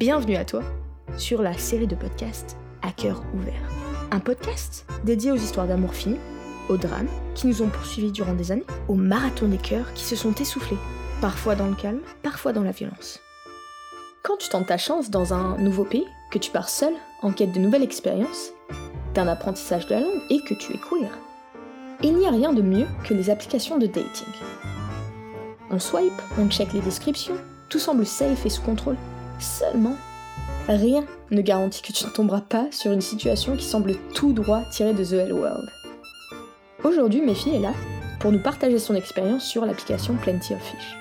Bienvenue à toi sur la série de podcasts À cœur ouvert. Un podcast dédié aux histoires d'amour fini, aux drames qui nous ont poursuivis durant des années, aux marathons des cœurs qui se sont essoufflés, parfois dans le calme, parfois dans la violence. Quand tu tentes ta chance dans un nouveau pays, que tu pars seul en quête de nouvelles expériences, d'un apprentissage de la langue et que tu es queer, il n'y a rien de mieux que les applications de dating. On swipe, on check les descriptions, tout semble safe et sous contrôle. Seulement, rien ne garantit que tu ne tomberas pas sur une situation qui semble tout droit tirée de The Hell World. Aujourd'hui, Mefi est là pour nous partager son expérience sur l'application Plenty of Fish.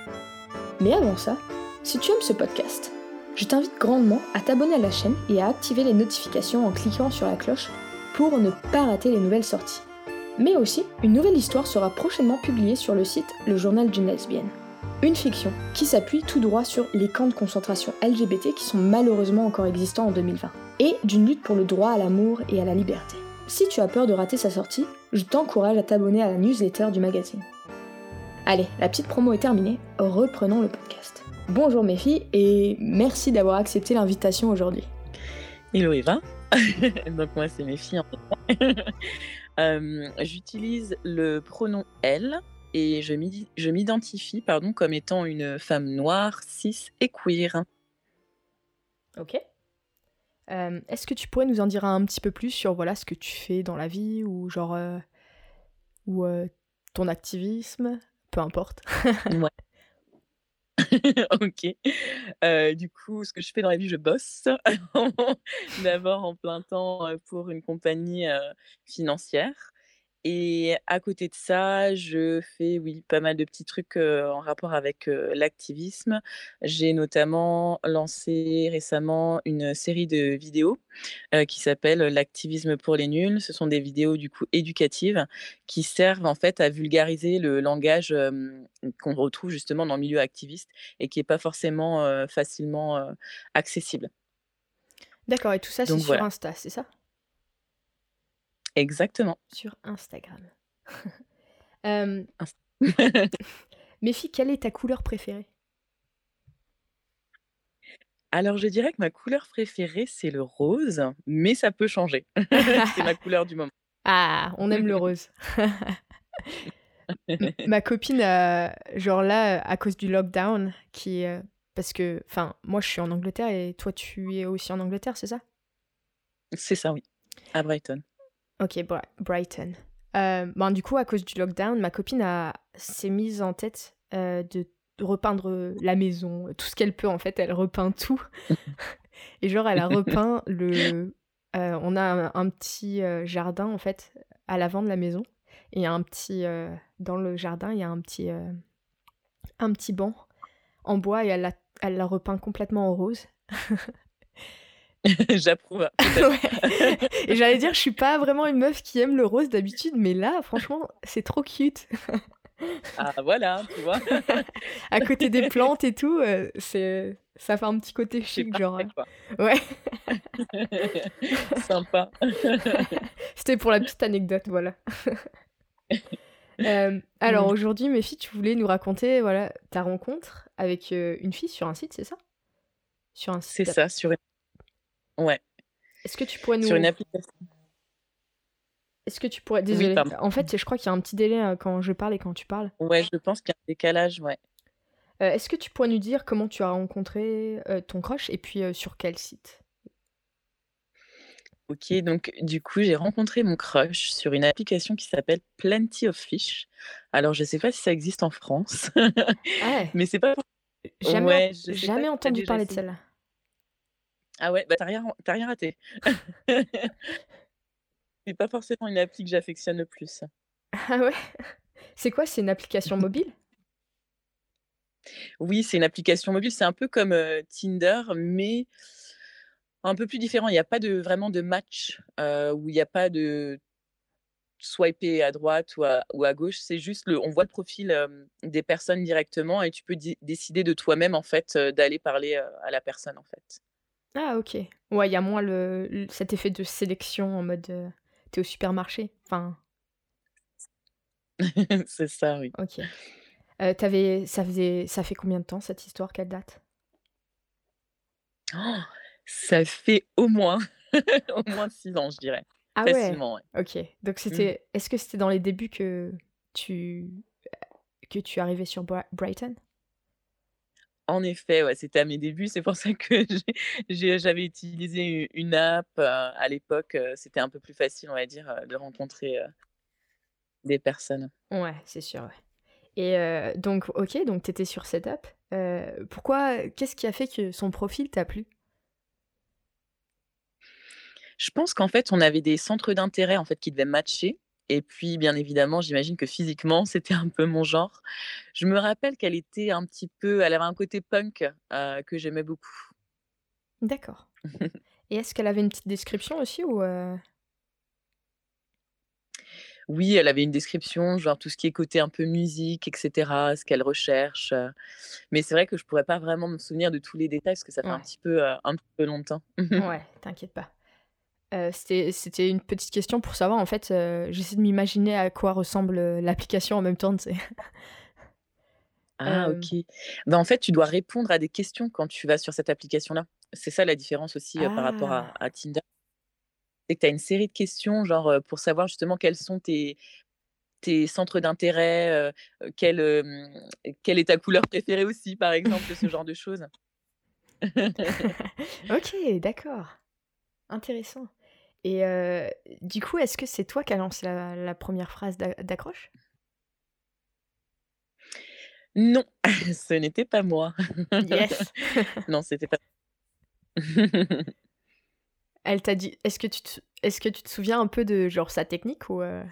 Mais avant ça, si tu aimes ce podcast, je t'invite grandement à t'abonner à la chaîne et à activer les notifications en cliquant sur la cloche pour ne pas rater les nouvelles sorties. Mais aussi, une nouvelle histoire sera prochainement publiée sur le site Le Journal d'une lesbienne. Une fiction qui s'appuie tout droit sur les camps de concentration LGBT qui sont malheureusement encore existants en 2020, et d'une lutte pour le droit à l'amour et à la liberté. Si tu as peur de rater sa sortie, je t'encourage à t'abonner à la newsletter du magazine. Allez, la petite promo est terminée, reprenons le podcast. Bonjour mes filles et merci d'avoir accepté l'invitation aujourd'hui. Hello Eva, donc moi c'est mes filles en euh, J'utilise le pronom elle et je m'identifie pardon comme étant une femme noire, cis et queer. Ok. Euh, est-ce que tu pourrais nous en dire un petit peu plus sur voilà ce que tu fais dans la vie ou genre euh, ou euh, ton activisme, peu importe. ouais. ok. du coup, ce que je fais dans la vie, je bosse. D'abord en plein temps pour une compagnie financière. Et à côté de ça, je fais, oui, pas mal de petits trucs en rapport avec l'activisme. J'ai notamment lancé récemment une série de vidéos qui s'appelle L'activisme pour les nuls. Ce sont des vidéos du coup éducatives qui servent en fait à vulgariser le langage qu'on retrouve justement dans le milieu activiste et qui n'est pas forcément facilement accessible. D'accord, et tout ça, c'est sur Insta, c'est ça? Exactement. Sur Instagram. euh... Méfie, quelle est ta couleur préférée? Alors, je dirais que ma couleur préférée, c'est le rose, mais ça peut changer. c'est ma couleur du moment. Ah, on aime le rose. ma copine, genre là, à cause du lockdown, qui parce que, enfin, moi je suis en Angleterre et toi tu es aussi en Angleterre, c'est ça? C'est ça, oui, à Brighton. Ok, Brighton. Euh, ben, du coup, à cause du lockdown, ma copine a, s'est mise en tête euh, de repeindre la maison, tout ce qu'elle peut en fait, elle repeint tout. Et genre, elle a repeint le. Euh, on a un, petit jardin en fait à l'avant de la maison. Et un petit. dans le jardin, il y a un petit. un petit banc en bois et elle l'a, elle l'a repeint complètement en rose. J'approuve. Et j'allais dire, je suis pas vraiment une meuf qui aime le rose d'habitude, mais là, franchement, c'est trop cute. ah voilà, tu vois. à côté des plantes et tout, euh, c'est ça fait un petit côté chic, genre. Quoi. Ouais. Sympa. C'était pour la petite anecdote, voilà. Euh, alors mm. aujourd'hui, mes filles, tu voulais nous raconter voilà ta rencontre avec euh, une fille sur un site, c'est ça? Sur un site. C'est ça, sur une Ouais. Est-ce que tu pourrais nous. Sur une application. Est-ce que tu pourrais. Désolée. en fait, je crois qu'il y a un petit délai euh, quand je parle et quand tu parles. Ouais, je pense qu'il y a un décalage, ouais. Euh, est-ce que tu pourrais nous dire comment tu as rencontré euh, ton crush et puis sur quel site? Ok, donc du coup, j'ai rencontré mon crush sur une application qui s'appelle Plenty of Fish. Alors, je sais pas si ça existe en France, ah mais c'est pas. Jamais, jamais entendu parler de celle-là. Ah ouais, bah t'as rien, rien raté. c'est pas forcément une appli que j'affectionne le plus. Ah ouais? C'est quoi? C'est une application mobile? Oui, c'est une application mobile. C'est un peu comme Tinder, mais un peu plus différent. Il n'y a pas de, vraiment de match où il n'y a pas de swiper à droite ou à, ou à gauche. C'est juste, le, on voit le profil des personnes directement et tu peux décider de toi-même en fait d'aller parler à la personne en fait. Ah OK. Ouais, il y a moins le cet effet de sélection en mode, euh, t'es au supermarché. Enfin C'est ça, oui. OK. Euh, ça faisait ça fait combien de temps cette histoire? Quelle date? Oh, ça fait au moins au moins 6 ans, je dirais. Ah ouais? Facilement, ouais. OK. Donc Mmh. c'était est-ce que c'était dans les débuts que tu que tu arrivais sur Bri Brighton? En effet, ouais, c'était à mes débuts. C'est pour ça que j'avais utilisé une app, à l'époque, c'était un peu plus facile, on va dire, de rencontrer, des personnes. Ouais, c'est sûr, ouais. Et donc OK, donc tu étais sur cette app. Pourquoi qu'est-ce qui a fait que son profil t'a plu? Je pense qu'en fait, on avait des centres d'intérêt, en fait, qui devaient matcher et puis, bien évidemment, j'imagine que physiquement, c'était un peu mon genre. Je me rappelle qu'elle était un petit peu elle avait un côté punk, heu, que j'aimais beaucoup. D'accord. Et est-ce qu'elle avait une petite description aussi ou heu? Oui, elle avait une description, genre tout ce qui est côté un peu musique et cetera, ce qu'elle recherche, heu, mais c'est vrai que je pourrais pas vraiment me souvenir de tous les détails parce que ça fait un petit peu, heu, un petit peu longtemps. Ouais, t'inquiète pas. Heu, c'était c'était une petite question pour savoir en fait, heu, j'essaie de m'imaginer à quoi ressemble, heu, l'application en même temps, tu sais? Ah OK. Bah, en fait, tu dois répondre à des questions quand tu vas sur cette application-là. C'est ça la différence aussi, par rapport à ah! à Tinder. C'est que tu as une série de questions, genre, pour savoir justement quels sont tes tes centres d'intérêt, quelle, quelle est ta couleur préférée aussi, par exemple, ce genre de choses. OK, d'accord, intéressant. Et heu, du coup, est-ce que c'est toi qui as lancé la la 1 phrase d'a d'accroche? Non, ce n'était pas moi. Yes! Non, c'était pas Elle t'a dit est-ce que tu te est-ce que tu te souviens un peu de genre sa technique ou heu?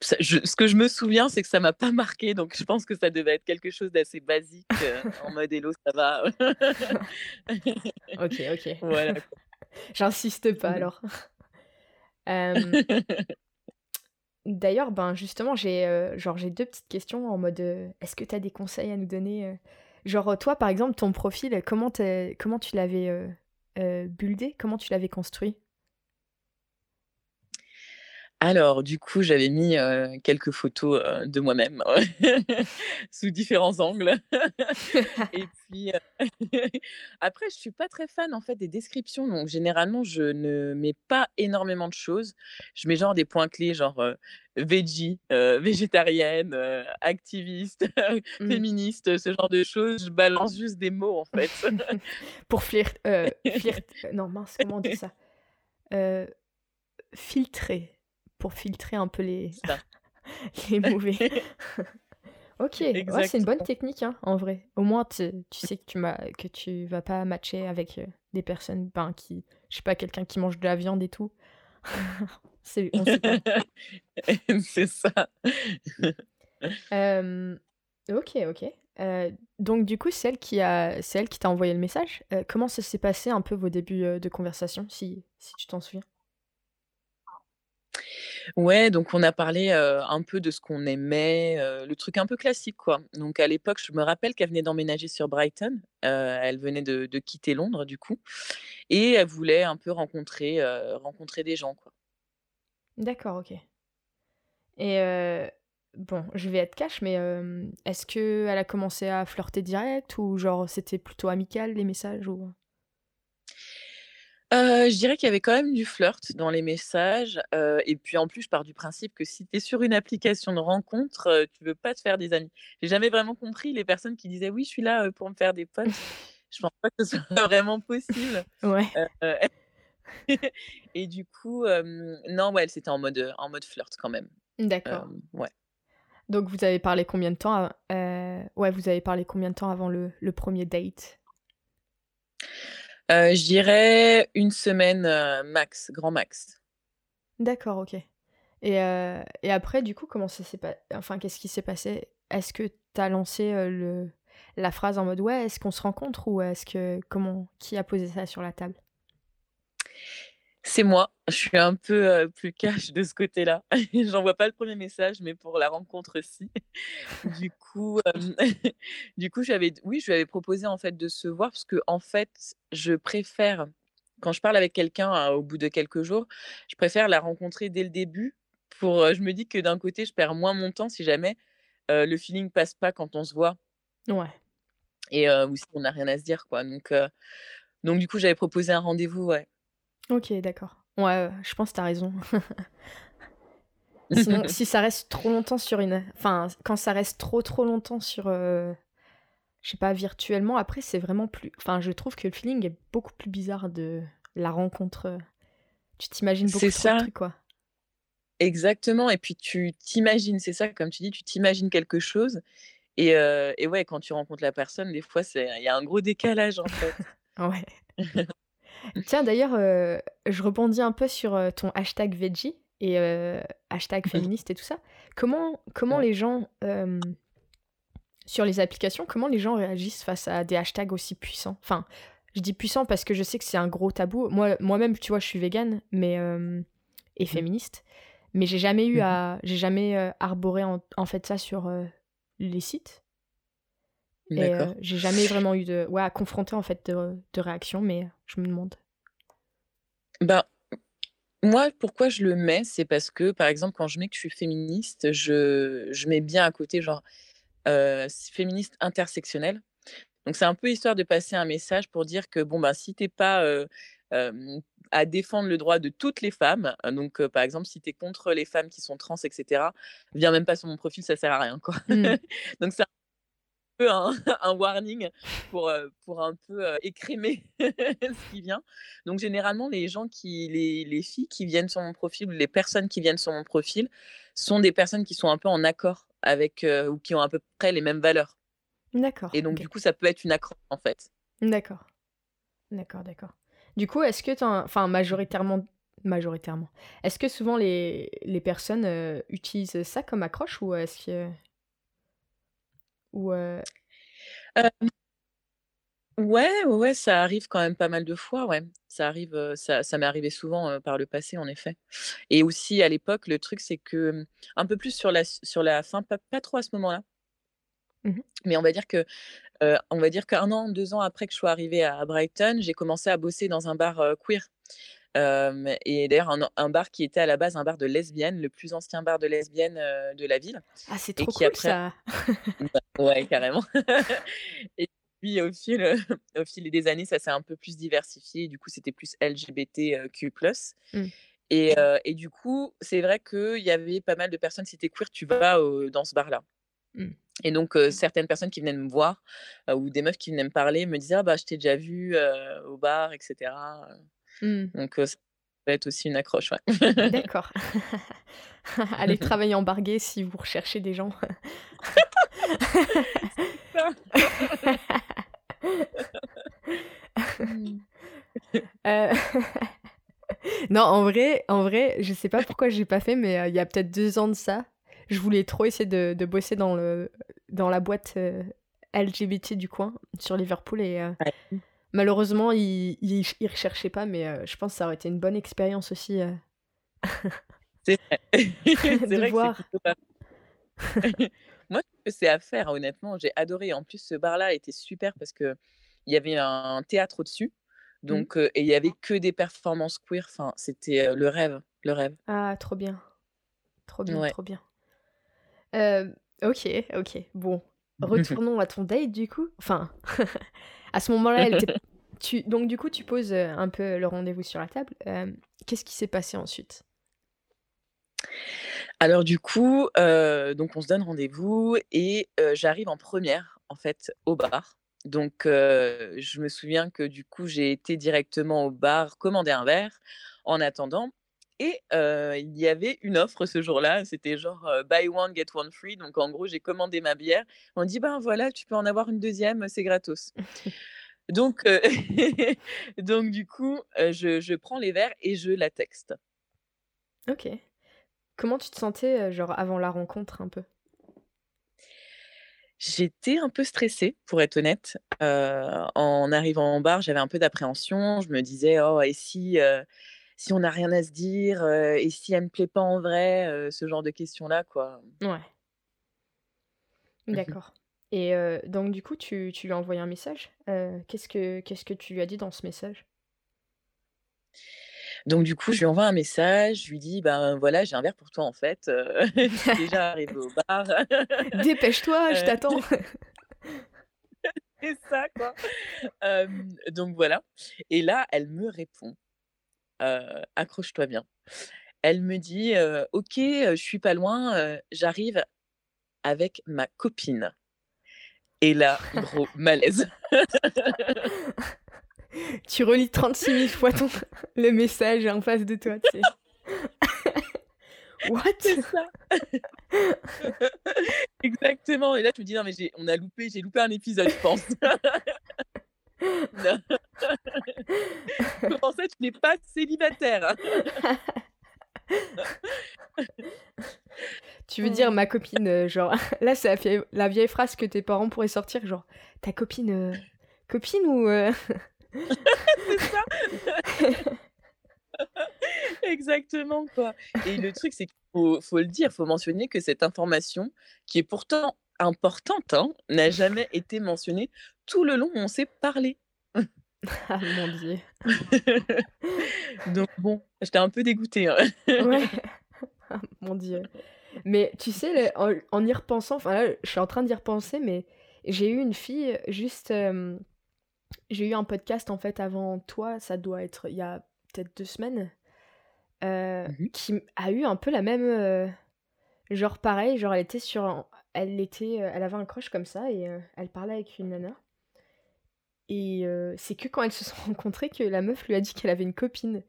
Ça je ce que je me souviens, c'est que ça m'a pas marqué, donc je pense que ça devait être quelque chose d'assez basique, heu, en mode: «Hello, ça va?» OK, OK. Voilà. J'insiste pas alors. Hem, d'ailleurs, ben, justement, j'ai, genre, j'ai 2 petites questions en mode, heu, est-ce que tu as des conseils à nous donner? Genre, toi, par exemple, ton profil, comment tu comment tu l'avais, buildé? Comment tu l'avais construit? Alors du coup, j'avais mis, quelques photos, de moi-même sous différents angles et puis, après je suis pas très fan en fait des descriptions, donc généralement je ne mets pas énormément de choses. Je mets genre des points clés genre, veggie, végétarienne, activiste, Mmh. féministe, ce genre de choses. Je balance juste des mots en fait. Pour flirt heu, flirt non mince, comment on dit ça? Filtrer, pour filtrer un peu les les mauvais. OK, ouais, c'est une bonne technique, hein, en vrai. Au moins tu tu sais que tu que tu vas pas matcher avec, heu, des personnes, ben, qui je sais pas, quelqu'un qui mange de la viande et tout. C'est pas. C'est ça. OK, OK. Heu, donc du coup, c'est elle qui a c'est elle qui t'a envoyé le message? Heu, comment ça s'est passé un peu vos débuts, de conversation, si si tu t'en souviens? Ouais, donc on a parlé, un peu de ce qu'on aimait, le truc un peu classique, quoi. Donc à l'époque, je me rappelle qu'elle venait d'emménager sur Brighton, elle venait de quitter Londres, du coup et elle voulait un peu rencontrer, rencontrer des gens, quoi. D'accord, OK. Et bon, je vais être cash, mais est-ce qu'elle a commencé à flirter direct ou genre c'était plutôt amical les messages ou? Je dirais qu'il y avait quand même du flirt dans les messages, et puis en plus, je pars du principe que si tu es sur une application de rencontre, heu, tu veux pas te faire des amis. J'ai jamais vraiment compris les personnes qui disaient: «Oui, je suis là, pour me faire des potes». Je pense pas que ce soit vraiment possible, Ouais, et du coup, non, ouais, c'était en mode, en mode flirt quand même. d'accord. Ouais. Donc vous avez parlé combien de temps ouais, vous avez parlé combien de temps avant le le 1 date? Heu, je dirais une semaine, heu, max, grand max. D'accord, OK. Et heu et après du coup, comment ça s'est pas enfin, qu'est-ce qui s'est passé? Est-ce que tu as lancé, heu, le la phrase en mode: «Ouais, est-ce qu'on se rencontre?» ou est-ce que comment qui a posé ça sur la table? C'est moi, je suis un peu, heu, plus cash de ce côté-là. J'envoie pas le premier message, mais pour la rencontre, si. Du coup, hem, du coup, j'avais oui, je lui avais proposé, en fait, de se voir parce que en fait, je préfère quand je parle avec quelqu'un, heu, au bout de quelques jours, je préfère la rencontrer dès le début pour, heu je me dis que d'un côté, je perds moins mon temps si jamais, le feeling passe pas quand on se voit. Ouais. et heu, ou si on n'a rien à se dire, quoi, donc donc du coup, j'avais proposé un rendez-vous, ouais. OK, d'accord. Ouais, je pense que tu as raison. Sinon, si ça reste trop longtemps sur une enfin, quand ça reste trop, trop longtemps sur, heu, je sais pas, virtuellement, après, c'est vraiment plus enfin, je trouve que le feeling est beaucoup plus bizarre de la rencontre, tu t'imagines beaucoup C'est trop de ça. trucs, quoi. Exactement et puis tu t'imagines, c'est ça, comme tu dis, tu t'imagines quelque chose et heu et ouais, quand tu rencontres la personne, des fois, c'est il y a un gros décalage, en fait. Ouais. Tiens, d'ailleurs, heu, je rebondis un peu sur, heu, ton hashtag veggie et heu, hashtag féministe et tout ça. Comment comment Ouais. les gens, sur les applications, comment les gens réagissent face à des hashtags aussi puissants? Enfin, je dis puissants parce que je sais que c'est un gros tabou. Moi moi-même, tu vois, je suis végane, mais et Mmh. féministe, mais j'ai jamais eu Mmh mh. à j'ai jamais, arboré en en fait ça sur, les sites et D'accord. j'ai jamais vraiment eu de ouais, à confronter en fait de de réaction, mais je me demande. Ben, moi, pourquoi je le mets? C'est parce que, par exemple, quand je mets que je suis féministe, je je mets bien à côté genre, heu, s féministe intersectionnelle. Donc c'est un peu histoire de passer un message pour dire que bon, bah, si tu es pas, heu, hem, à défendre le droit de toutes les femmes, heu, donc par exemple, si tu es contre les femmes qui sont trans et cetera, viens même pas sur mon profil, ça sert à rien, quoi. Mmh. Donc c'est un un un warning pour, heu, pour un peu, heu, écrémer ce qui vient. Donc généralement, les gens qui les les filles qui viennent sur mon profil les personnes qui viennent sur mon profil sont des personnes qui sont un peu en accord avec, heu, ou qui ont à peu près les mêmes valeurs D'accord, et donc du coup, ça peut être une accroche, en fait. D'accord. D'accord, d'accord. Du coup, est-ce que en enfin majoritairement majoritairement, est-ce que souvent les les personnes, heu, utilisent ça comme accroche ou est-ce que ou ouais, ouais, ça arrive quand même pas mal de fois, ouais. Ça arrive, ça ça m'est arrivé souvent, par le passé, en effet et aussi à l'époque, le truc, c'est que, un peu plus sur la sur la fin, pas pas trop à ce moment-là mmh mh. mais on va dire que, on va dire qu'1 an, 2 ans après que je sois arrivée à Brighton, j'ai commencé à bosser dans un bar, queer. Et d'ailleurs un bar qui était à la base un bar de lesbiennes, le plus ancien bar de lesbiennes, de la ville Ah, c'est trop cool après ça! ouais, carrément et puis au fil, au fil des années, ça s'est un peu plus diversifié. Du coup, c'était plus LGBTQ+ Mmh. et et du coup, c'est vrai qu'il y avait pas mal de personnes, si tu es queer, tu vas, dans ce bar-là Mmh. et donc heu, certaines personnes qui venaient me voir, ou des meufs qui venaient me parler me disaient: «Ah bah, je t'ai déjà vu, au bar et cetera», heu, Mmh. donc heu, ça peut être aussi une accroche, ouais. D'accord. Allez travailler en bar gay si vous recherchez des gens. Heu, non, en vrai en vrai, je sais pas pourquoi j'ai pas fait, mais heu, il y a peut-être 2 ans de ça, je voulais trop essayer de de bosser dans le dans la boîte, LGBT du coin, sur Liverpool et Ouais. Malheureusement, ch ils recherchaient pas, mais heu, je pense que ça aurait été une bonne expérience aussi, heu C'est vrai. C'est de vrai que voir. pas moi, je que c'est à faire, honnêtement, j'ai adoré. En plus, ce bar-là était super parce qu'il y avait un théâtre au-dessus, Mmh. donc heu et il y avait que des performances queer, enfin, c'était, le rêve, le rêve. Ah, trop bien, trop bien, Ouais. trop bien. OK, OK. Bon, retournons à ton date du coup. Enfin, à ce moment-là, tu donc du coup, tu poses, heu, un peu le rendez-vous sur la table. Hem, qu'est-ce qui s'est passé ensuite? Alors du coup, heu, donc on se donne rendez-vous et j'arrive en 1re, en fait, au bar. Donc je me souviens que du coup, j'ai été directement au bar commander un verre en attendant et il y avait une offre ce jour-là, c'était genre, buy one get one free donc en gros, j'ai commandé ma bière. On dit: «Ben voilà, tu peux en avoir une 2e, c'est gratos». Donc donc du coup, je je prends les verres et je la texte. OK. Comment tu te sentais, genre avant la rencontre un peu? J'étais un peu stressée, pour être honnête. En arrivant au bar, j'avais un peu d'appréhension. Je me disais: «Oh et si, si on n'a rien à se dire, et si elle me plaît pas en vrai?» ce genre de questions-là, quoi. Ouais. Mmh mh. D'accord et donc du coup, tu tu lui as envoyé un message? Qu'est-ce que qu'est-ce que tu lui as dit dans ce message? Donc du coup, je lui envoie un message, je lui dis: «Ben voilà, j'ai un verre pour toi, en fait, heu, je suis déjà arrivée au bar». «Dépêche-toi, je Heu t'attends!» c'est ça, quoi. donc voilà. Et là, elle me répond, accroche-toi bien. Elle me dit, OK, je suis pas loin, j'arrive avec ma copine. Et là, gros malaise. tu relis 36 000 fois ton... le message en face de toi. Tu sais. What? C'est ça. Exactement. Et là, tu me dis, non, mais on a loupé, j'ai loupé un épisode, je pense. Comment ça, tu n'es pas célibataire Tu veux dire ma copine, euh, genre, là c'est la vieille, phrase que tes parents pourraient sortir, genre, ta copine, euh, copine ou... Euh? c'est ça Exactement, quoi. Et le truc, c'est qu'il faut, faut, le dire, faut mentionner que cette information, qui est pourtant importante, hein, n'a jamais été mentionnée tout le long où on s'est parlé. ah mon dieu. Donc bon, j'étais un peu dégoûtée. Hein. ouais. Ah, mon dieu. Mais tu sais, en, y repensant, enfin là, je suis en train d'y repenser, mais j'ai eu une fille juste. j'ai eu un podcast en fait avant toi, ça doit être il y a peut-être deux semaines, euh, mmh qui a eu un peu la même. Euh, genre pareil, genre elle était sur. Elle, était, euh, elle avait un crush comme ça et elle parlait avec une nana. Et c'est que quand elles se sont rencontrées que la meuf lui a dit qu'elle avait une copine.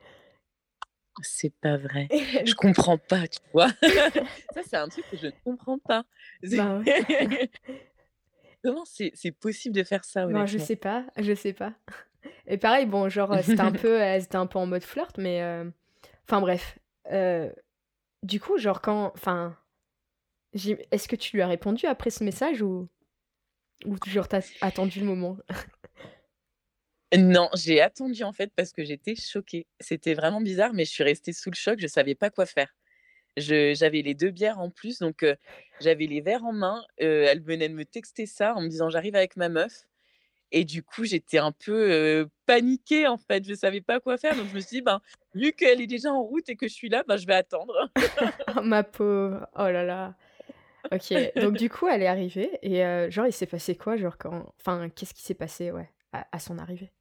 C'est pas vrai. Je comprends pas, tu vois. ça, c'est un truc que je ne comprends pas. Bah Comment c'est possible de faire ça Non, je sais pas, je sais pas. Et pareil, bon, genre, c'était un peu, elle était un peu en mode flirt, mais. Enfin, bref. Du coup, genre, quand. Enfin. Est-ce que tu lui as répondu après ce message ou. Ou genre, t'as attendu le moment? Non, j'ai attendu en fait parce que j'étais choquée. C'était vraiment bizarre, mais je suis restée sous le choc, je savais pas quoi faire. J'avais les deux bières en plus, donc j'avais les verres en main. elle venait de me texter ça en me disant j'arrive avec ma meuf. Et du coup, j'étais un peu paniquée en fait. Je savais pas quoi faire, donc je me suis dit ben, vu qu'elle est déjà en route et que je suis là, ben, je vais attendre. oh, ma pauvre, oh là là. Ok, donc du coup, elle est arrivée et genre il s'est passé quoi, genre quand, enfin, qu'est-ce qui s'est passé, ouais, à son arrivée?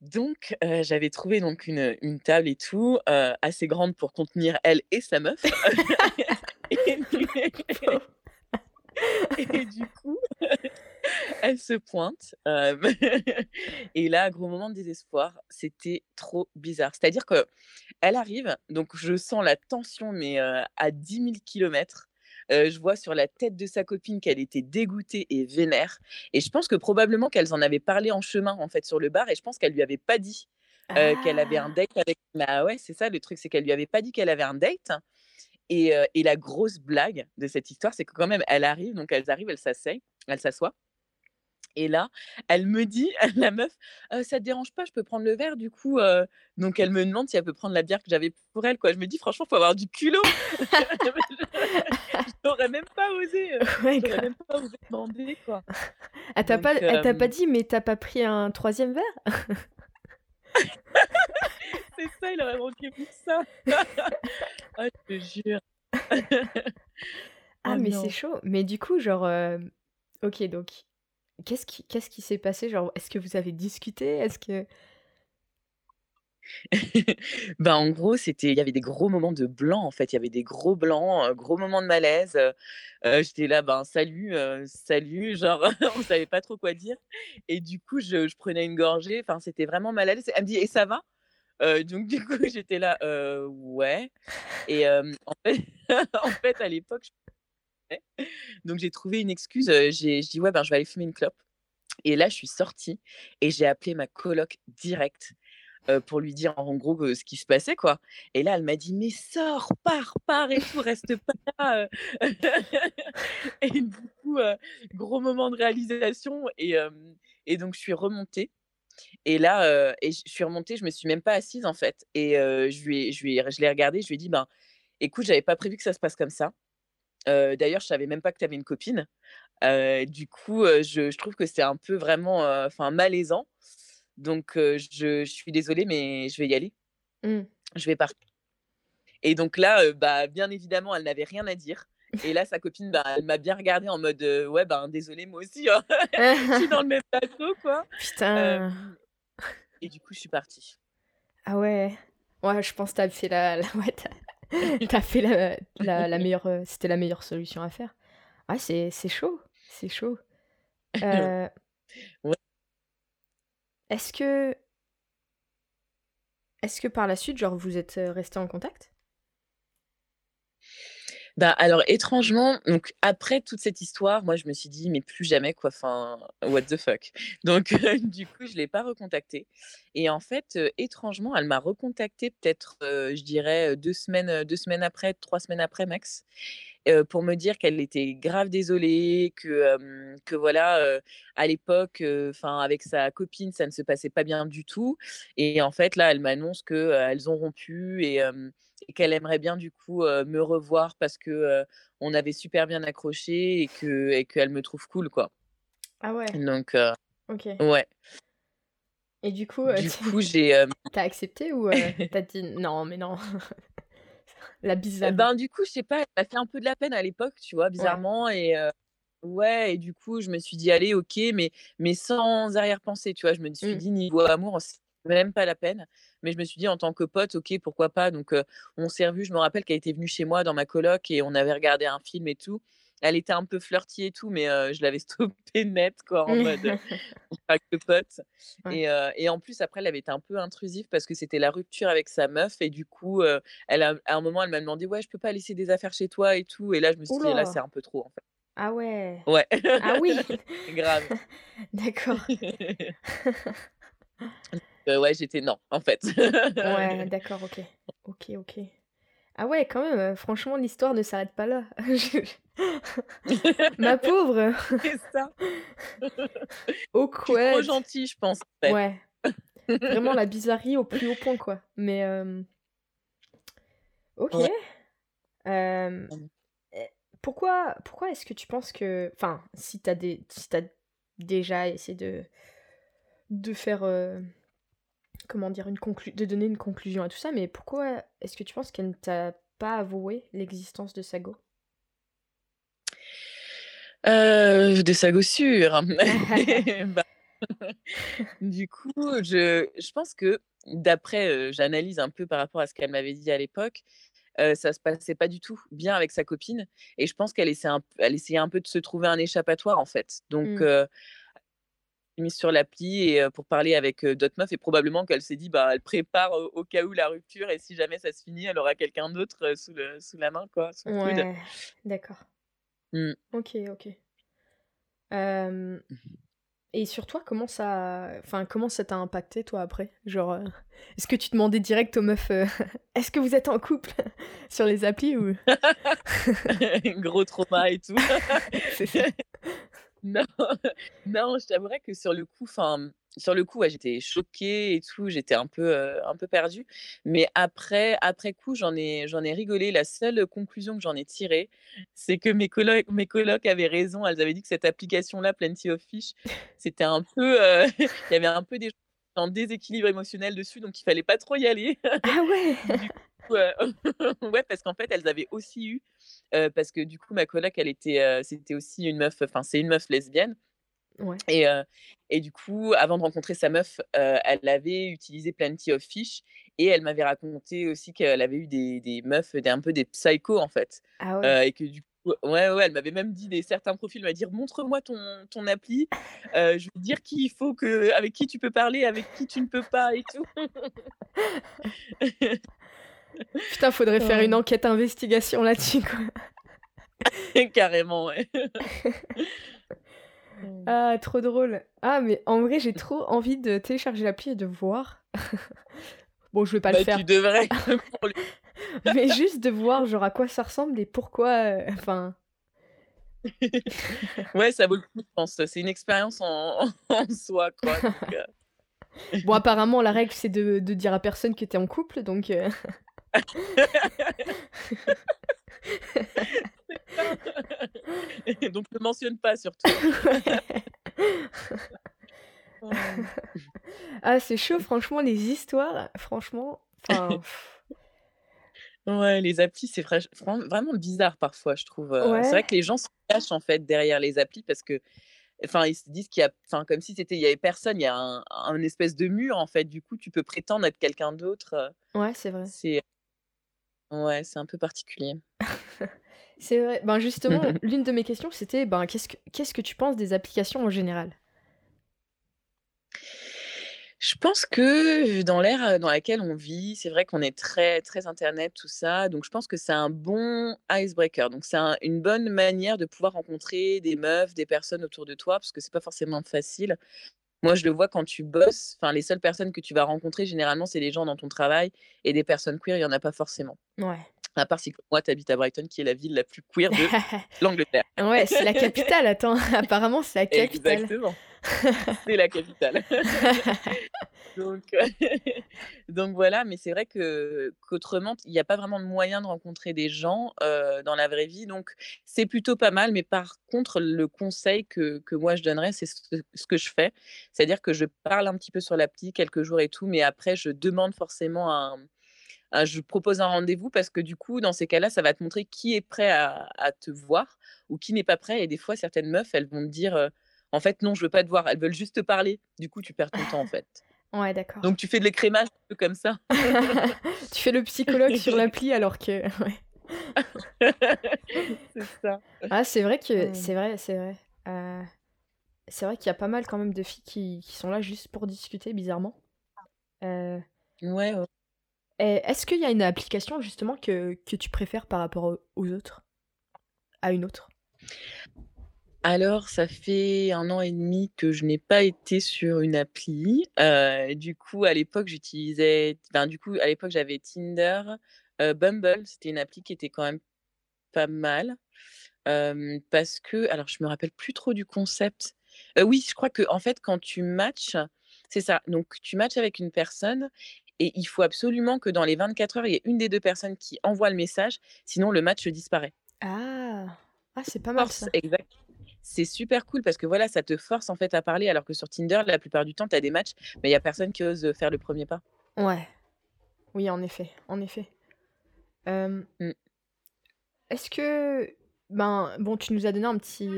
Donc, j'avais trouvé donc une, une table et tout, assez grande pour contenir elle et sa meuf. et, du coup, elle se pointe. et là, gros moment de désespoir, c'était trop bizarre. C'est-à-dire que elle arrive, donc je sens la tension, mais à 10 000 kilomètres je vois sur la tête de sa copine qu'elle était dégoûtée et vénère. Et je pense que probablement qu'elles en avaient parlé en chemin, en fait, sur le bar. Et je pense qu'elle lui avait pas dit qu'elle avait un ah! date avec. Bah ouais, c'est ça le truc, c'est qu'elle lui avait pas dit qu'elle avait un date. Et, et, la grosse blague de cette histoire, c'est que quand même, elle arrive, donc elles arrivent, elle s'asseyent, elle s'assoit. Et là, elle me dit, la meuf, ça te dérange pas, je peux prendre le verre du coup. Donc elle me demande si elle peut prendre la bière que j'avais pour elle. Quoi. Je me dis, franchement, faut avoir du culot. J'aurais même pas osé. Ouais, même pas osé demander. Quoi. Elle t'a pas, pas dit, mais t'as pas pris un troisième verre? C'est ça, il aurait manqué plus ça. ah, je te jure. ah, oh mais c'est chaud. Mais du coup, genre, ok, donc Qu'est-ce qui, s'est passé? Genre, est-ce que vous avez discuté? Est-ce que ben, en gros, c'était, il y avait des gros moments de blanc en fait. Il y avait des gros blancs, gros moments de malaise. j'étais là, ben salut, salut, genre on savait pas trop quoi dire. Et du coup, je, je prenais une gorgée. Enfin, c'était vraiment mal Elle me dit, et ça va? Donc du coup, j'étais là, ouais. Et en fait, en fait, à l'époque, donc j'ai trouvé une excuse. J'ai dit ouais ben je vais aller fumer une clope. Et là je suis sortie et j'ai appelé ma coloc direct pour lui dire en gros ce qui se passait quoi. Et là elle m'a dit mais sors, pars, pars et tout, reste pas là. et du gros moment de réalisation et, et donc je suis remontée. Et là, et je suis remontée, je me suis même pas assise en fait. Et je lui ai, je lui ai, je l'ai regardé, je lui ai dit ben écoute, j'avais pas prévu que ça se passe comme ça. D'ailleurs, je savais même pas que tu avais une copine. du coup, je, trouve que c'est un peu vraiment enfin malaisant. Donc, je, suis désolée, mais je vais y aller. Mmh. Je vais partir. Et donc là, bah, bien évidemment, elle n'avait rien à dire. Et là, sa copine, bah, elle m'a bien regardé en mode ouais, ben désolé, moi aussi, hein. je suis dans le même bateau, quoi. Putain. et du coup, je suis partie. Ah ouais. Ouais, je pense que t'as fait la, la... Ouais, t'as fait la, la, la meilleure. C'était la meilleure solution à faire. Ah, c'est chaud. C'est chaud. Euh... ouais. Est-ce que. Est-ce que par la suite, genre, vous êtes resté en contact? Bah, alors étrangement, donc après toute cette histoire, moi je me suis dit: «Mais plus jamais quoi, enfin, what the fuck?» donc du coup, je l'ai pas recontactée et en fait, étrangement, elle m'a recontactée peut-être, je dirais, deux semaines, deux semaines après, trois semaines après max, pour me dire qu'elle était grave désolée, que, que voilà, à l'époque, enfin avec sa copine, ça ne se passait pas bien du tout et en fait là, elle m'annonce qu'elles ont rompu et et qu'elle aimerait bien du coup me revoir parce que on avait super bien accroché et que et qu'elle me trouve cool quoi. Ah ouais. Donc OK. ouais. Et du coup, du coup j'ai t'as accepté ou t'as dit non mais non? La bizarre. Ben du coup, je sais pas, elle m'a fait un peu de la peine à l'époque, tu vois, bizarrement ouais. et ouais et du coup, je me suis dit allez, OK, mais mais sans arrière-pensée, tu vois, je me suis mmh. dit niveau amour, même pas la peine. Mais je me suis dit, en tant que pote, ok, pourquoi pas. Donc, on s'est revu. Je me rappelle qu'elle était venue chez moi dans ma coloc et on avait regardé un film et tout. Elle était un peu flirty et tout, mais je l'avais stoppé net, quoi, en mode pas que pote. Et, et, en plus, après, elle avait été un peu intrusive parce que c'était la rupture avec sa meuf. Et du coup, elle a, à un moment, elle m'a demandé, ouais, je peux pas laisser des affaires chez toi et tout. Et là, je me suis dit, là, c'est un peu trop, en fait. Ah ouais. Ouais. Ah oui. Grave. D'accord. ouais, j'étais non, en fait. ouais, d'accord, ok. Ok, ok. Ah ouais, quand même, franchement, l'histoire ne s'arrête pas là. Ma pauvre. C'est ça. Au quoi. trop gentil, je pense. Ouais. Vraiment la bizarrerie au plus haut point, quoi. Mais. Ok. Euh... Pourquoi, pourquoi est-ce que tu penses que. Enfin, si t'as des... si as déjà essayé de. de faire comment dire, une conclu de donner une conclusion à tout ça, mais pourquoi est-ce que tu penses qu'elle ne t'a pas avoué l'existence de Sago? Euh, De Sago sûr bah, Du coup, je, je pense que d'après, euh, j'analyse un peu par rapport à ce qu'elle m'avait dit à l'époque, euh, ça se passait pas du tout bien avec sa copine et je pense qu'elle essayait, un, elle essayait un peu de se trouver un échappatoire en fait. Donc euh, mise sur l'appli et pour parler avec d'autres meufs et probablement qu'elle s'est dit bah elle prépare au, cas où la rupture et si jamais ça se finit elle aura quelqu'un d'autre sous, la main quoi sous ouais, d'accord mmh. ok ok. Mmh. et sur toi comment ça enfin comment ça t'a impacté toi après? Genre est-ce que tu demandais direct aux meufs est-ce que vous êtes en couple sur les applis ou? Gros trauma et tout non, non, je t'avouerais que sur le coup, enfin, sur le coup, ouais, j'étais choquée et tout, j'étais un peu, un peu perdue. Mais après, après coup, j'en ai, j'en ai rigolé. La seule conclusion que j'en ai tirée, c'est que mes colocs, mes colocs avaient raison. Elles avaient dit que cette application-là, Plenty of Fish, c'était un peu, il y avait un peu des en déséquilibre émotionnel dessus, donc il fallait pas trop y aller. Ah ouais. ouais, parce qu'en fait, elles avaient aussi eu parce que du coup, ma coloc, elle était, c'était aussi une meuf, enfin, c'est une meuf lesbienne. Ouais. Et, et du coup, avant de rencontrer sa meuf, elle avait utilisé Plenty of Fish et elle m'avait raconté aussi qu'elle avait eu des, des meufs, des, un peu des psychos en fait. Ah ouais? et que du coup, ouais, ouais, elle m'avait même dit des certains profils, m'a dire montre-moi ton, ton appli, je veux dire qui il faut que, avec qui tu peux parler, avec qui tu ne peux pas et tout. Putain, faudrait faire une enquête investigation là-dessus, quoi. Carrément, ouais. ah, trop drôle. Ah, mais en vrai, j'ai trop envie de télécharger l'appli et de voir. bon, je vais pas le bah, faire. Tu devrais. mais juste de voir, genre, à quoi ça ressemble et pourquoi. Euh, enfin. ouais, ça vaut le coup, je pense. C'est une expérience en... en, soi, quoi. Euh. Bon, apparemment, la règle, c'est de, de, dire à personne que t'es en couple, donc. Euh. Donc ne mentionne pas surtout. ah c'est chaud franchement les histoires franchement Ouais, les applis, c'est vraiment bizarre parfois, je trouve, heu, c'est vrai que les gens se cachent, en fait, derrière les applis parce que enfin, ils se disent qu'il y a enfin, comme si c'était il y avait personne, il y a un un espèce de mur, en fait, du coup, tu peux prétendre être quelqu'un d'autre, heu, Ouais, c'est vrai. c'est ouais, c'est un peu particulier. C'est vrai. Ben, justement, l'une de mes questions, c'était, ben, qu'est-ce que qu'est-ce que tu penses des applications en général? Je pense que dans l'ère, heu, dans laquelle on vit, c'est vrai qu'on est très, très internet, tout ça, donc je pense que c'est un bon icebreaker. Donc c'est un une bonne manière de pouvoir rencontrer des meufs, des personnes autour de toi, parce que c'est pas forcément facile. Moi, je le vois quand tu bosses, enfin, les seules personnes que tu vas rencontrer, généralement, c'est les gens dans ton travail et des personnes queer, il y en a pas forcément. Ouais. À part si, moi, tu habites à Brighton, qui est la ville la plus queer de l'Angleterre. Ouais, c'est la capitale, attends, apparemment, c'est la capitale. Exactement, c'est la capitale. Donc voilà, mais c'est vrai que qu'autrement, il y a pas vraiment de moyen de rencontrer des gens, heu, dans la vraie vie, donc c'est plutôt pas mal. Mais par contre, le conseil que moi je donnerais, c'est ce que je fais. C'est-à-dire que je parle un petit peu sur l'appli quelques jours et tout, mais après je demande forcément un je propose un rendez-vous parce que du coup, dans ces cas-là, ça va te montrer qui est prêt à te voir ou qui n'est pas prêt et des fois, certaines meufs, elles vont te dire, heu: «En fait, non, je veux pas te voir». Elles veulent juste te parler. Du coup, tu perds ton temps, en fait. Ouais, d'accord. Donc tu fais de l'écrémage un peu comme ça. Tu fais le psychologue sur l'appli alors que ouais. C'est ça. Ah, c'est vrai que c'est vrai, c'est vrai. Heu, c'est vrai qu'il y a pas mal quand même de filles qui qui sont là juste pour discuter bizarrement. Heu Ouais, ouais. est-ce qu'il y a une application justement que que tu préfères par rapport aux autres? À une autre? Alors, ça fait 1 an et demi que je n'ai pas été sur une appli. Du coup, à l'époque, j'utilisais enfin, du coup, à l'époque, j'avais Tinder, Bumble, c'était une appli qui était quand même pas mal. Parce que alors je me rappelle plus trop du concept. Oui, je crois qu'en fait, quand tu matches c'est ça, donc tu matches avec une personne et il faut absolument que dans les 24 heures, il y ait une des 2 personnes qui envoie le message, sinon le match disparaît. Ah! Ah, c'est pas mal ça. exact. C'est super cool parce que voilà, ça te force en fait à parler alors que sur Tinder, la plupart du temps, tu as des matchs, mais il y a personne qui ose, faire le 1er pas. Ouais. Oui, en effet, en effet. Mmh. est-ce que ben, bon, tu nous as donné un petit,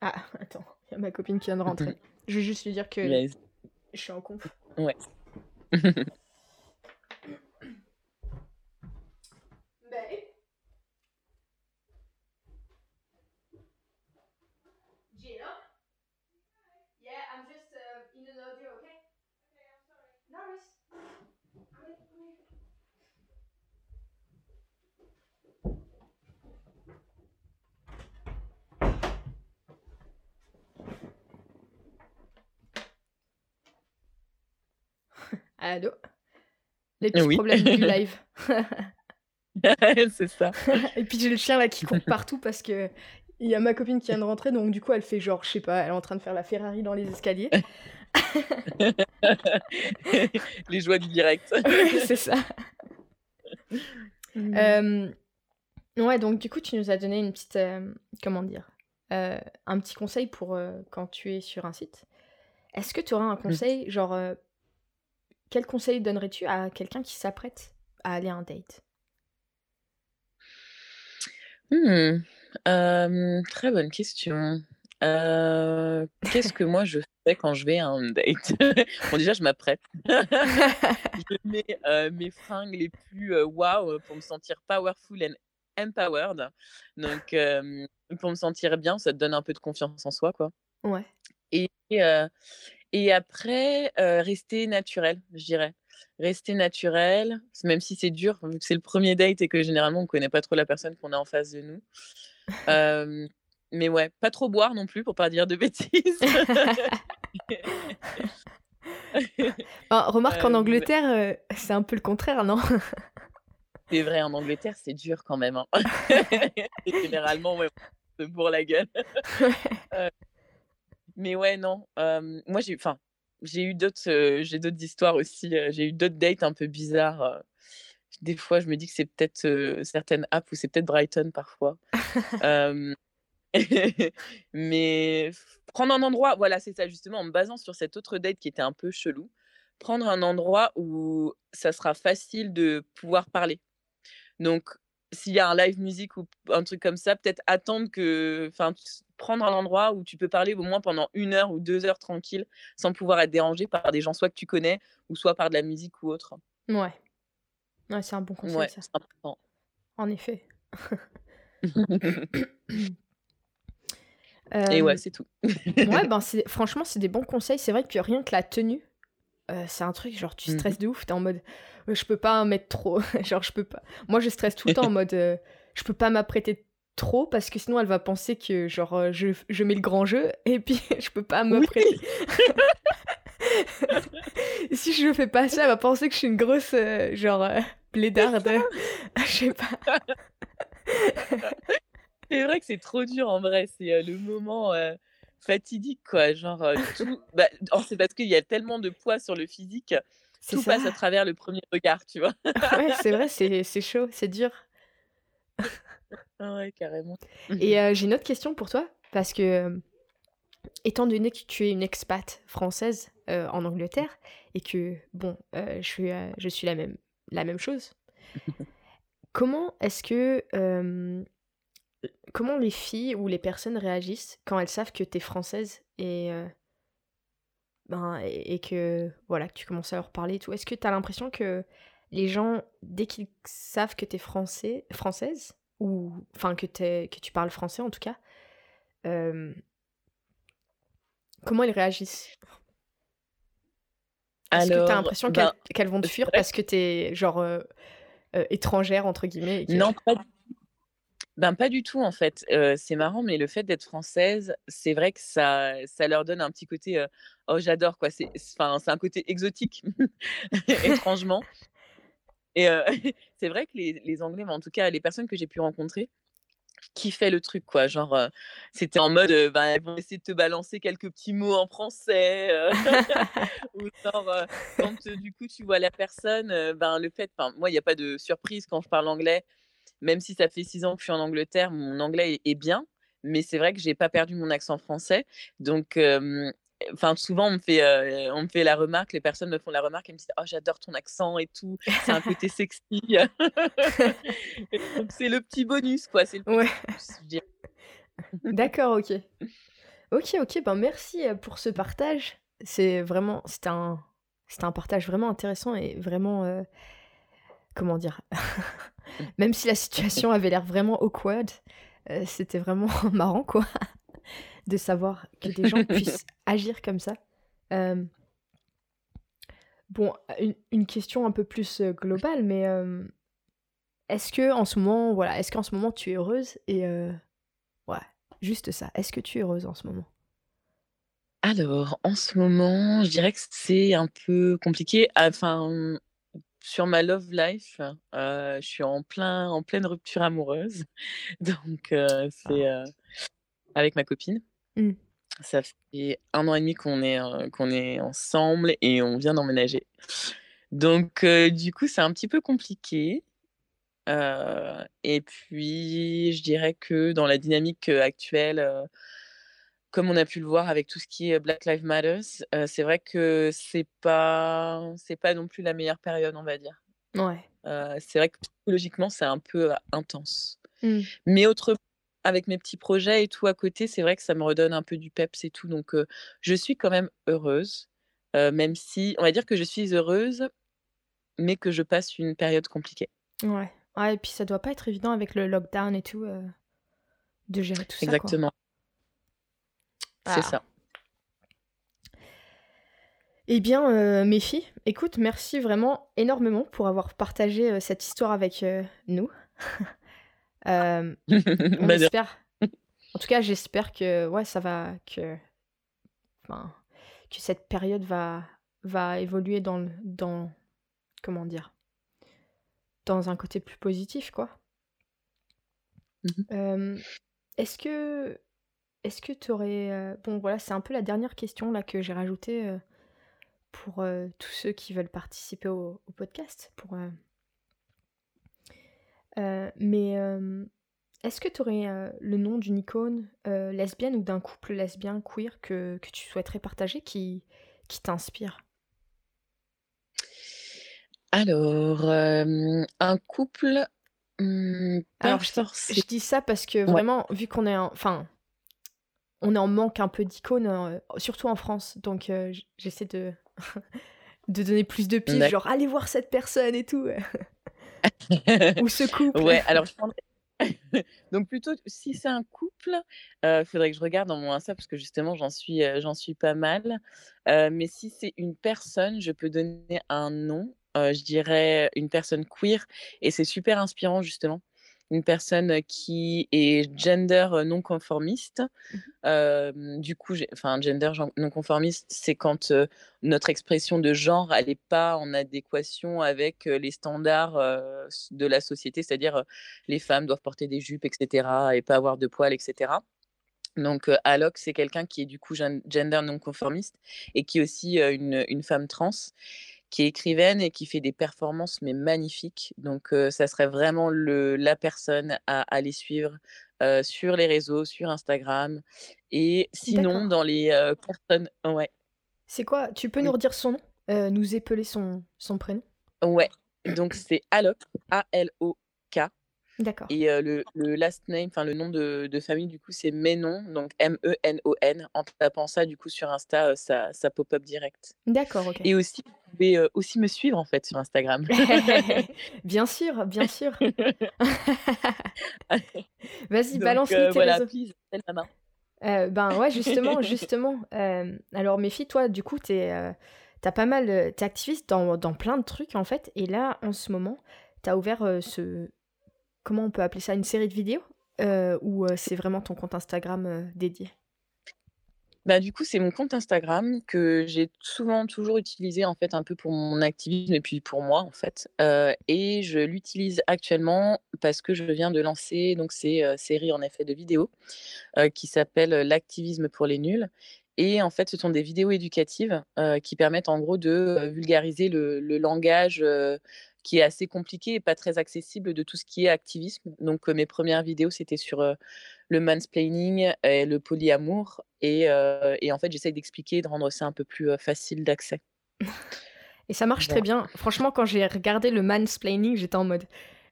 ah, attends, il y a ma copine qui vient de rentrer. Je vais juste lui dire que Yes. je suis en conf. Ouais. Allô? Les petits Oui. problèmes du live. C'est ça. Et puis j'ai le chien là qui court partout parce que il y a ma copine qui vient de rentrer, donc du coup elle fait genre, je sais pas, elle est en train de faire la Ferrari dans les escaliers. Les joies du direct. C'est ça. Mmh. Ouais, donc du coup tu nous as donné une petite, comment dire? Heu, un petit conseil pour, heu, quand tu es sur un site. Est-ce que tu aurais un Mmh. conseil, genre, heu, quel conseil donnerais-tu à quelqu'un qui s'apprête à aller à un date? Mmh, hem, très bonne question. Heu, qu'est-ce que moi je fais quand je vais à un date? Bon déjà je m'apprête. Je mets, heu, mes fringues les plus, waouh, pour me sentir powerful and empowered. Donc pour me sentir bien, ça te donne un peu de confiance en soi, quoi. Ouais. Et et après, rester naturel, je dirais. Rester naturel, même si c'est dur, vu que c'est le 1er date et que généralement on connaît pas trop la personne qu'on a en face de nous. Mais ouais, pas trop boire non plus pour pas dire de bêtises. Remarque qu'en Hem, Angleterre, c'est un peu le contraire, non? C'est vrai, en Angleterre, c'est dur quand même, hein. Généralement, ouais, on se bourre la gueule. Mais ouais, non, moi j'ai enfin, j'ai eu d'autres, j'ai d'autres histoires aussi, j'ai eu d'autres dates un peu bizarres. Des fois, je me dis que c'est peut-être, certaines apps ou c'est peut-être Brighton parfois. Mais prendre un endroit voilà, c'est ça justement, en me basant sur cette autre date qui était un peu chelou, prendre un endroit où ça sera facile de pouvoir parler. Donc, s'il y a un live musique ou un truc comme ça, peut-être attendre que, enfin, prendre un endroit où tu peux parler au moins pendant une heure ou deux heures tranquille, sans pouvoir être dérangé par des gens soit que tu connais ou soit par de la musique ou autre. Ouais. Ouais, c'est un bon conseil, Ouais, ça. c'est important. En effet. Et ouais, Euh, c'est tout. ouais, ben c'est, franchement, c'est des bons conseils. C'est vrai que rien que la tenue, euh, c'est un truc, genre, tu Mmh stresses de ouf. T'es en mode, je peux pas en mettre trop. genre, je peux pas. Moi, je stresse tout le temps en mode, euh, je peux pas m'apprêter trop parce que sinon, elle va penser que, genre, euh, je, je mets le grand jeu et puis je peux pas Oui! m'apprêter. si je fais pas ça, elle va penser que je suis une grosse, euh, genre, blédarde. Je sais pas. C'est vrai que c'est trop dur en vrai, c'est, le moment, fatidique quoi, genre, heu, tout bah, oh, c'est parce qu'il y a tellement de poids sur le physique, tout ça. passe à travers le premier regard, tu vois? Ouais, c'est vrai, c'est chaud, c'est dur. Ah ouais, carrément. Et heu, j'ai une autre question pour toi, parce que, étant donné que tu es une expat française, heu, en Angleterre et que bon, je suis, je suis la même la même chose. Comment est-ce que, comment les filles ou les personnes réagissent quand elles savent que tu es française et heu, ben et et que voilà, que tu commences à leur parler et tout? Est-ce que tu as l'impression que les gens, dès qu'ils savent que tu es français française ou enfin que tu que tu parles français en tout cas, hem comment ils réagissent? Est-ce que tu as Alors, l'impression qu'elles ben, qu'elles vont te fuir parce que tu es genre, heu, «étrangère» entre guillemets et que Non, pas du ben, pas du tout en fait, c'est marrant, mais le fait d'être française, c'est vrai que ça ça leur donne un petit côté, «Oh j'adore» quoi, c'est enfin, c'est un côté exotique, étrangement. Et c'est vrai que les Anglais, mais en tout cas les personnes que j'ai pu rencontrer, kiffaient le truc quoi. Genre, c'était en mode, ben, elles vont essayer de te balancer quelques petits mots en français, ou genre, quand, du coup tu vois la personne, ben, le fait moi il y a pas de surprise quand je parle anglais, même si ça fait 6 ans que je suis en Angleterre, mon anglais est bien, mais c'est vrai que j'ai pas perdu mon accent français. Donc, enfin souvent on me fait, on me fait la remarque, les personnes me font la remarque, elles me disent: «Oh j'adore ton accent et tout, c'est un côté sexy». C'est le petit bonus quoi, c'est Ouais. D'accord, OK. OK, OK, ben, merci, pour ce partage. C'est vraiment c'était un un partage vraiment intéressant et vraiment, comment dire? Même si la situation avait l'air vraiment awkward, heu, c'était vraiment marrant quoi, de savoir que des gens puissent agir comme ça. Hem bon, une une question un peu plus, heu, globale, mais, est-ce qu'en ce moment, voilà, est-ce qu'en ce moment tu es heureuse? Et ouais, juste ça, est-ce que tu es heureuse en ce moment? Alors, en ce moment, je dirais que c'est un peu compliqué. Enfin, sur ma love life, je suis en plein en pleine rupture amoureuse. Donc, c'est, Ah. heu, avec ma copine. Mmh. Ça fait 1 an et demi qu'on est, qu'on est ensemble et on vient d'emménager. Donc, du coup, c'est un petit peu compliqué. Et puis, je dirais que dans la dynamique, actuelle, comme on a pu le voir avec tout ce qui est Black Lives Matters, heu, c'est vrai que c'est pas c'est pas non plus la meilleure période, on va dire. Ouais. Heu, c'est vrai que psychologiquement, c'est un peu, heu, intense. Mmh. Mais autrement, avec mes petits projets et tout à côté, c'est vrai que ça me redonne un peu du peps et tout, donc je suis quand même heureuse, heu, même si on va dire que je suis heureuse, mais que je passe une période compliquée. Ouais. Ouais et puis ça doit pas être évident avec le lockdown et tout, de gérer tout ça, quoi. C'est Ah. ça. Eh bien, heu, mes filles, écoute, merci vraiment énormément pour avoir partagé, heu, cette histoire avec, heu, nous. Hem, on Bah, espère en tout cas, j'espère que, ouais, ça va que enfin, que cette période va va évoluer dans le dans comment dire? Dans un côté plus positif, quoi. Mmh mh. Hem, est-ce que est-ce que tu aurais, heu bon voilà, c'est un peu la dernière question là que j'ai rajoutée, heu, pour, heu, tous ceux qui veulent participer au au podcast pour, mais, est-ce que tu aurais, le nom d'une icône, lesbienne ou d'un couple lesbien queer que que tu souhaiterais partager qui qui t'inspire? Alors, un couple Mmh, Alors, je, dis ça parce que vraiment, vu qu'on est, enfin, on est en manque un peu d'icônes, euh, surtout en France. Donc, euh, j'essaie de de donner plus de pistes, genre allez voir cette personne et tout, ou ce couple. Ouais, alors je prendrais Donc plutôt, si c'est un couple, il faudrait que je regarde dans mon Insta parce que justement, j'en suis, j'en suis pas mal. mais si c'est une personne, je peux donner un nom. je dirais une personne queer et c'est super inspirant justement une personne qui est gender non conformiste. Mmh du coup, enfin, gender non conformiste, c'est quand notre expression de genre, n'est pas en adéquation avec les standards de la société, c'est-à-dire les femmes doivent porter des jupes, etc., et pas avoir de poils, etc. Donc, Alok, c'est quelqu'un qui est du coup gender non conformiste et qui est aussi une, une femme trans qui est écrivaine et qui fait des performances mais magnifiques. Donc ça serait vraiment le, la personne à aller suivre sur les réseaux, sur Instagram. Et sinon, dans les personnes... Ouais. C'est quoi? Tu peux nous redire son nom Nous épeler son, son prénom? Ouais. Donc c'est Alok, A-L-O-K. D'accord. Et le, le, last name, enfin le nom de, de, famille, du coup, c'est Menon, donc M-E-N-O-N. En tapant ça, du coup, sur Insta, ça, ça pop-up direct. D'accord, ok. Et aussi, pouvez aussi me suivre en fait sur Instagram. bien sûr, bien sûr. Vas-y, balance-nous tes voilà, réseaux. Euh, ben ouais, justement, justement. Euh, alors, méfie, toi, du coup, t'es, euh, t'as pas mal, t'es activiste dans, dans, plein de trucs en fait. Et là, en ce moment, t'as ouvert ce, comment on peut appeler ça, une série de vidéos ou c'est vraiment ton compte Instagram dédié? Bah, du coup, c'est mon compte Instagram que j'ai souvent toujours utilisé en fait un peu pour mon activisme et puis pour moi en fait. et je l'utilise actuellement parce que je viens de lancer donc ces séries en effet de vidéos qui s'appelle l'activisme pour les nuls. Et en fait, ce sont des vidéos éducatives qui permettent en gros de vulgariser le langage qui est assez compliqué et pas très accessible de tout ce qui est activisme. Donc mes premières vidéos, c'était sur le mansplaining et le polyamour. Et, et en fait, j'essaye d'expliquer, de rendre ça un peu plus facile d'accès. Et ça marche très bien. Franchement, quand j'ai regardé le mansplaining, j'étais en mode...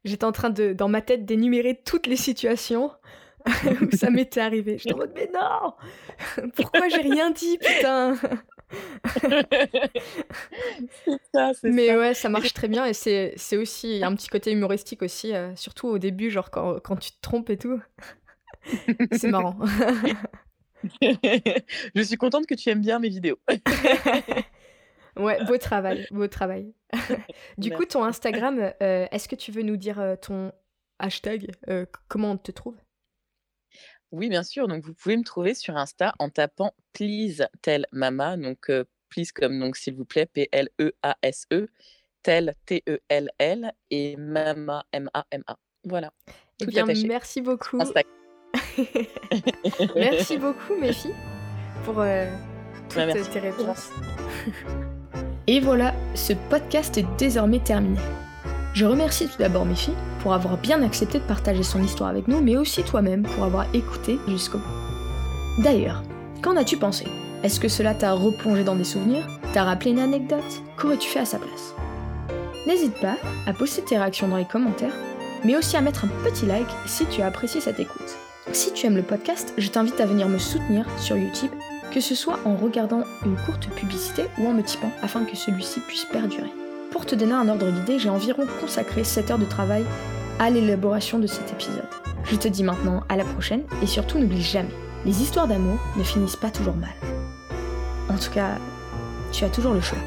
J'étais en train de, dans ma tête, d'énumérer toutes les situations où ça m'était arrivé. J'étais en mode, mais non Pourquoi j'ai rien dit, putain? Ça, Mais ouais, ça marche très bien et c'est, c'est aussi un petit côté humoristique aussi, euh, surtout au début, genre quand, quand tu te trompes et tout. c'est marrant. Je suis contente que tu aimes bien mes vidéos. ouais, beau travail, beau travail. du coup, ton Instagram, euh, est-ce que tu veux nous dire euh, ton hashtag Comment on te trouve? Oui, bien sûr. Donc, vous pouvez me trouver sur Insta en tapant Please Tell Mama. Donc, Please comme donc s'il vous plaît, P-L-E-A-S-E, e, Tell T-E-L-L et Mama, M-A-M-A. Voilà. Eh bien, merci beaucoup. merci beaucoup, mes filles, pour euh, bah, toutes tes réponses. Et voilà, ce podcast est désormais terminé. Je remercie tout d'abord filles pour avoir bien accepté de partager son histoire avec nous, mais aussi toi-même pour avoir écouté jusqu'au bout. D'ailleurs, qu'en as-tu pensé? Est-ce que cela t'a replongé dans des souvenirs? T'a rappelé une anecdote? Qu'aurais-tu fait à sa place? N'hésite pas à poster tes réactions dans les commentaires, mais aussi à mettre un petit like si tu as apprécié cette écoute. Si tu aimes le podcast, je t'invite à venir me soutenir sur YouTube, que ce soit en regardant une courte publicité ou en me tipant afin que celui-ci puisse perdurer. Pour te donner un ordre d'idée, j'ai environ consacré 7 heures de travail à l'élaboration de cet épisode. Je te dis maintenant à la prochaine et surtout n'oublie jamais, les histoires d'amour ne finissent pas toujours mal. En tout cas, tu as toujours le choix.